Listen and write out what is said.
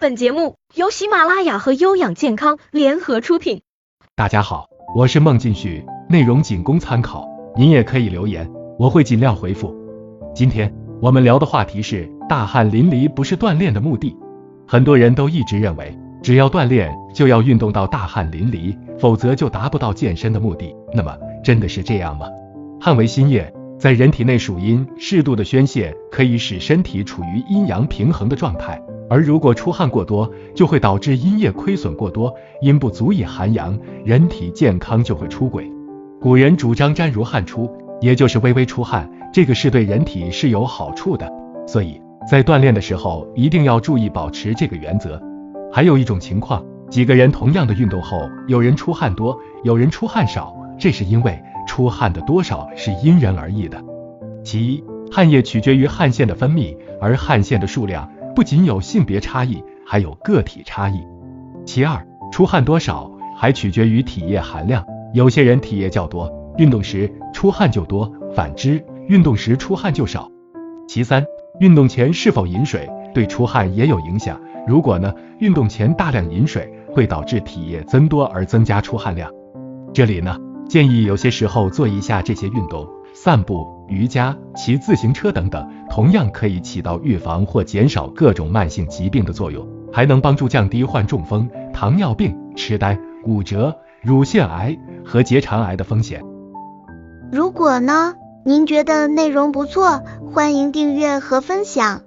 本节目由喜马拉雅和优养健康联合出品。大家好，我是孟进旭，内容仅供参考，您也可以留言，我会尽量回复。今天我们聊的话题是大汗淋漓不是锻炼的目的。很多人都一直认为，只要锻炼就要运动到大汗淋漓，否则就达不到健身的目的。那么真的是这样吗？汗为心液，在人体内属阴，适度的宣泄可以使身体处于阴阳平衡的状态。而如果出汗过多，就会导致阴液亏损过多，阴不足以涵阳，人体健康就会出轨。古人主张沾如汗出，也就是微微出汗，这个是对人体是有好处的。所以在锻炼的时候，一定要注意保持这个原则。还有一种情况，几个人同样的运动后，有人出汗多，有人出汗少，这是因为出汗的多少是因人而异的。其一，汗液取决于汗腺的分泌，而汗腺的数量不仅有性别差异，还有个体差异。其二，出汗多少还取决于体液含量，有些人体液较多，运动时出汗就多，反之，运动时出汗就少。其三，运动前是否饮水对出汗也有影响。如果呢，运动前大量饮水会导致体液增多而增加出汗量。这里呢，建议有些时候做一下这些运动，散步、瑜伽、骑自行车等等，同样可以起到预防或减少各种慢性疾病的作用，还能帮助降低患中风、糖尿病、痴呆、骨折、乳腺癌和结肠癌的风险。如果呢，您觉得内容不错，欢迎订阅和分享。